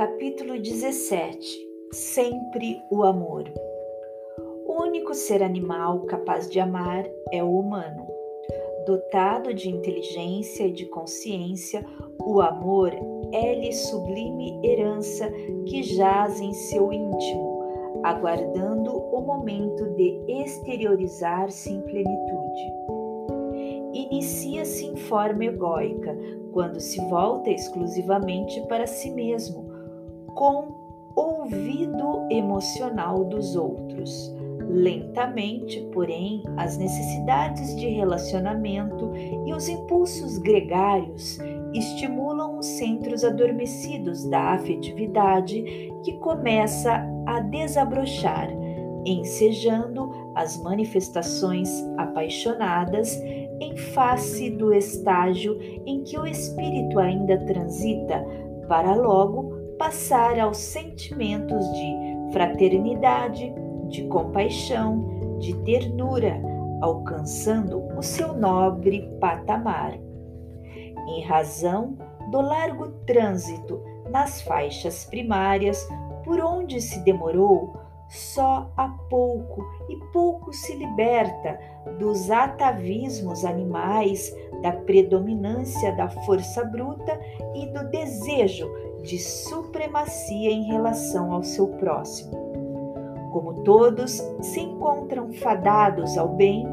Capítulo 17 Sempre o amor. O único ser animal capaz de amar é o humano. Dotado de inteligência e de consciência, o amor é-lhe sublime herança que jaz em seu íntimo, aguardando o momento de exteriorizar-se em plenitude. Inicia-se em forma egóica, quando se volta exclusivamente para si mesmo, com ouvido emocional dos outros. Lentamente, porém, as necessidades de relacionamento e os impulsos gregários estimulam os centros adormecidos da afetividade que começa a desabrochar, ensejando as manifestações apaixonadas em face do estágio em que o espírito ainda transita, para logo passar aos sentimentos de fraternidade, de compaixão, de ternura, alcançando o seu nobre patamar. Em razão do largo trânsito nas faixas primárias por onde se demorou, só a pouco e pouco se liberta dos atavismos animais, da predominância da força bruta e do desejo de supremacia em relação ao seu próximo. Como todos se encontram fadados ao bem,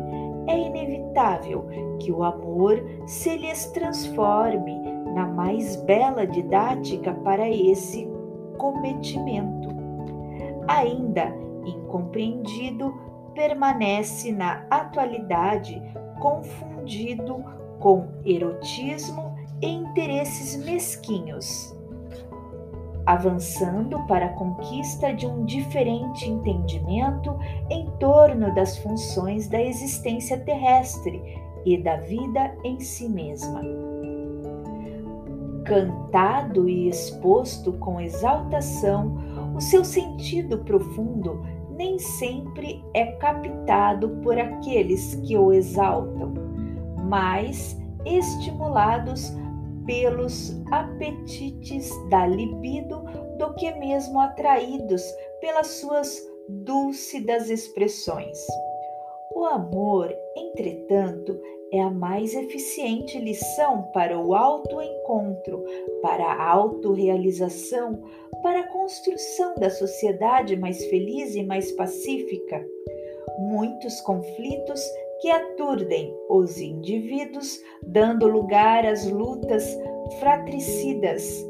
é inevitável que o amor se lhes transforme na mais bela didática para esse cometimento. Ainda incompreendido, permanece na atualidade confundido com erotismo e interesses mesquinhos avançando para a conquista de um diferente entendimento em torno das funções da existência terrestre e da vida em si mesma. Cantado e exposto com exaltação, o seu sentido profundo nem sempre é captado por aqueles que o exaltam, mas estimulados pelos apetites da libido do que mesmo atraídos pelas suas dúlcidas expressões. O amor, entretanto, é a mais eficiente lição para o autoencontro, para a autorrealização, para a construção da sociedade mais feliz e mais pacífica. Muitos conflitos que aturdem os indivíduos, dando lugar às lutas fratricidas,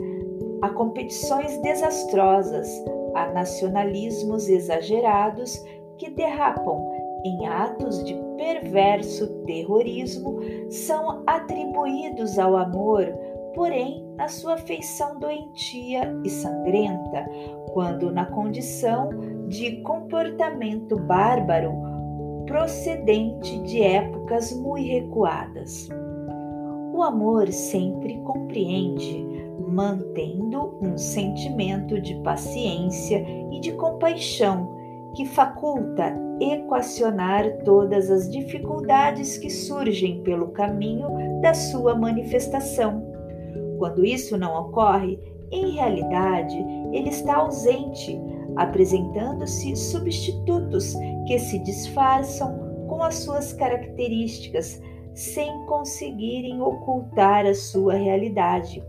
a competições desastrosas, a nacionalismos exagerados que derrapam em atos de perverso terrorismo, são atribuídos ao amor, porém na sua feição doentia e sangrenta, quando na condição de comportamento bárbaro procedente de épocas muito recuadas. O amor sempre compreende, mantendo um sentimento de paciência e de compaixão que faculta equacionar todas as dificuldades que surgem pelo caminho da sua manifestação. Quando isso não ocorre, em realidade, ele está ausente, apresentando-se substitutos que se disfarçam com as suas características sem conseguirem ocultar a sua realidade.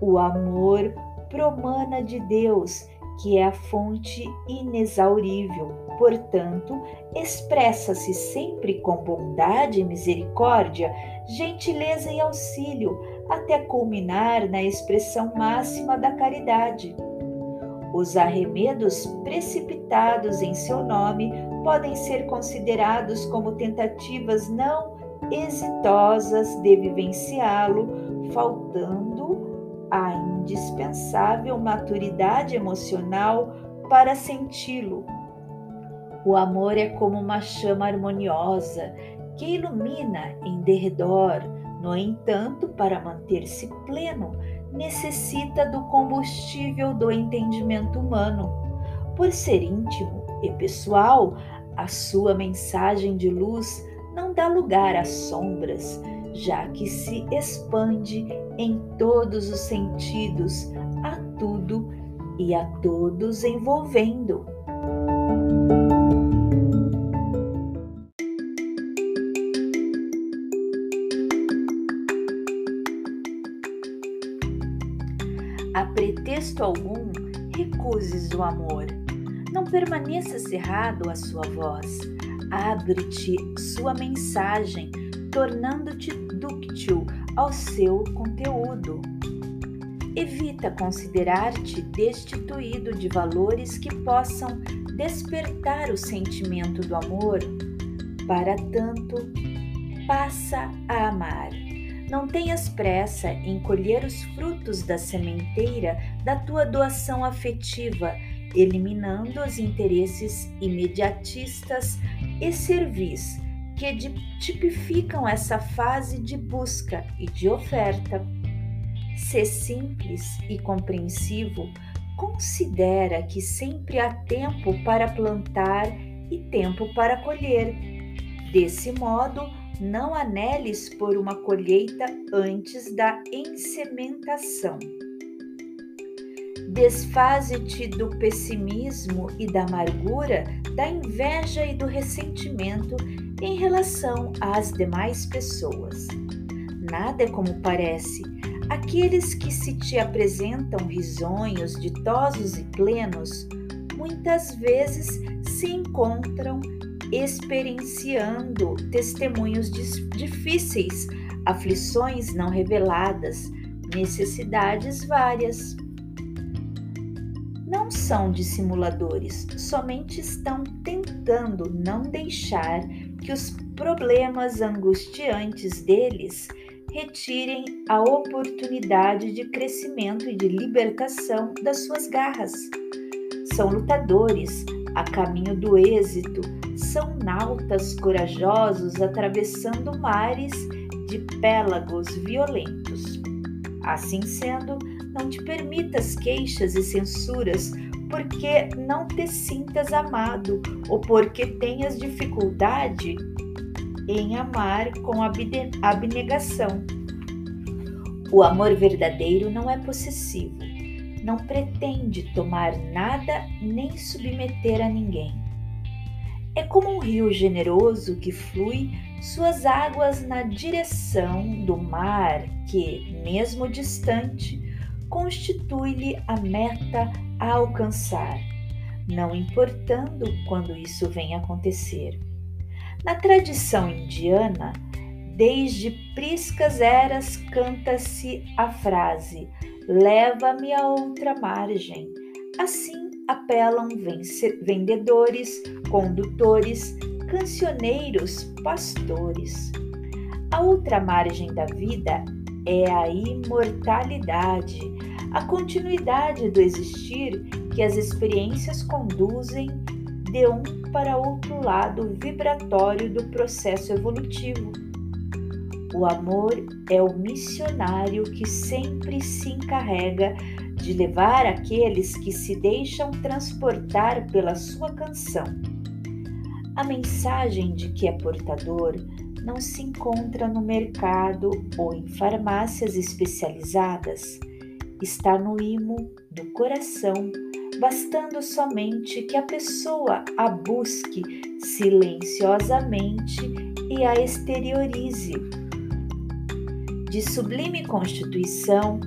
O amor promana de Deus, que é a fonte inexaurível, portanto, expressa-se sempre com bondade misericórdia, gentileza e auxílio, até culminar na expressão máxima da caridade. Os arremedos precipitados em seu nome podem ser considerados como tentativas não exitosas de vivenciá-lo, faltando a indispensável maturidade emocional para senti-lo. O amor é como uma chama harmoniosa que ilumina em derredor, no entanto, para manter-se pleno, necessita do combustível do entendimento humano. Por ser íntimo e pessoal, a sua mensagem de luz não dá lugar às sombras, já que se expande em todos os sentidos a tudo e a todos envolvendo. Amor. Não permaneça cerrado à sua voz. Abre-te sua mensagem, tornando-te dúctil ao seu conteúdo. Evita considerar-te destituído de valores que possam despertar o sentimento do amor. Para tanto, passa a amar. Não tenhas pressa em colher os frutos da sementeira da tua doação afetiva, eliminando os interesses imediatistas e servis que tipificam essa fase de busca e de oferta. Ser simples e compreensivo considera que sempre há tempo para plantar e tempo para colher. Desse modo, não aneles por uma colheita antes da ensementação. Desfaze-te do pessimismo e da amargura, da inveja e do ressentimento em relação às demais pessoas. Nada é como parece. Aqueles que se te apresentam risonhos, ditosos e plenos, muitas vezes se encontram experienciando testemunhos difíceis, aflições não reveladas, necessidades várias. Não são dissimuladores, somente estão tentando não deixar que os problemas angustiantes deles retirem a oportunidade de crescimento e de libertação das suas garras. São lutadores a caminho do êxito, são nautas corajosos atravessando mares de pélagos violentos. Assim sendo, não te permitas queixas e censuras porque não te sintas amado ou porque tenhas dificuldade em amar com abnegação. O amor verdadeiro não é possessivo, não pretende tomar nada nem submeter a ninguém. É como um rio generoso que flui suas águas na direção do mar, que, mesmo distante, constitui-lhe a meta a alcançar, não importando quando isso vem acontecer. Na tradição indiana, desde priscas eras canta-se a frase: Leva-me a outra margem. Assim apelam vendedores, condutores, cancioneiros, pastores. A outra margem da vida é a imortalidade, a continuidade do existir que as experiências conduzem de um para outro lado vibratório do processo evolutivo. O amor é o missionário que sempre se encarrega de levar aqueles que se deixam transportar pela sua canção. A mensagem de que é portador não se encontra no mercado ou em farmácias especializadas, está no imo do coração, bastando somente que a pessoa a busque silenciosamente e a exteriorize. De sublime constituição,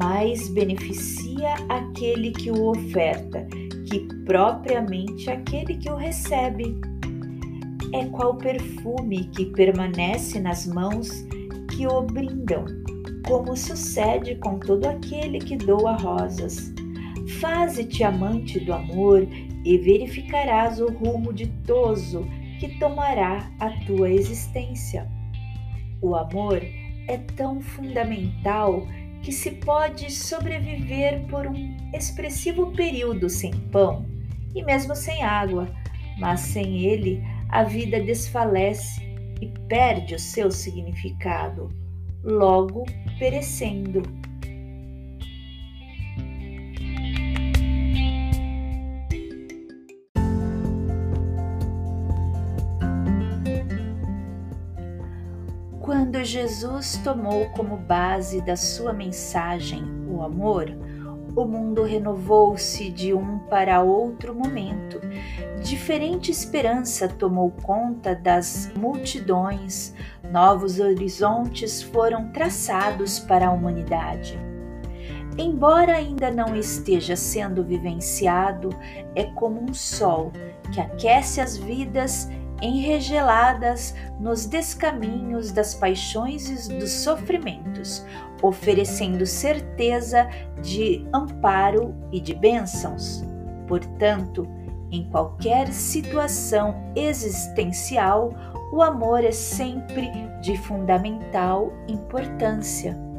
mais beneficia aquele que o oferta que propriamente aquele que o recebe é qual perfume que permanece nas mãos que o brindam, como sucede com todo aquele que doa rosas. Faze-te amante do amor e verificarás o rumo ditoso que tomará a tua existência. O amor é tão fundamental que se pode sobreviver por um expressivo período sem pão e mesmo sem água, mas sem ele a vida desfalece e perde o seu significado, logo perecendo. Quando Jesus tomou como base da sua mensagem o amor, o mundo renovou-se de um para outro momento. Diferente esperança tomou conta das multidões, novos horizontes foram traçados para a humanidade. Embora ainda não esteja sendo vivenciado, é como um sol que aquece as vidas enregeladas nos descaminhos das paixões e dos sofrimentos, oferecendo certeza de amparo e de bênçãos. Portanto, em qualquer situação existencial, o amor é sempre de fundamental importância.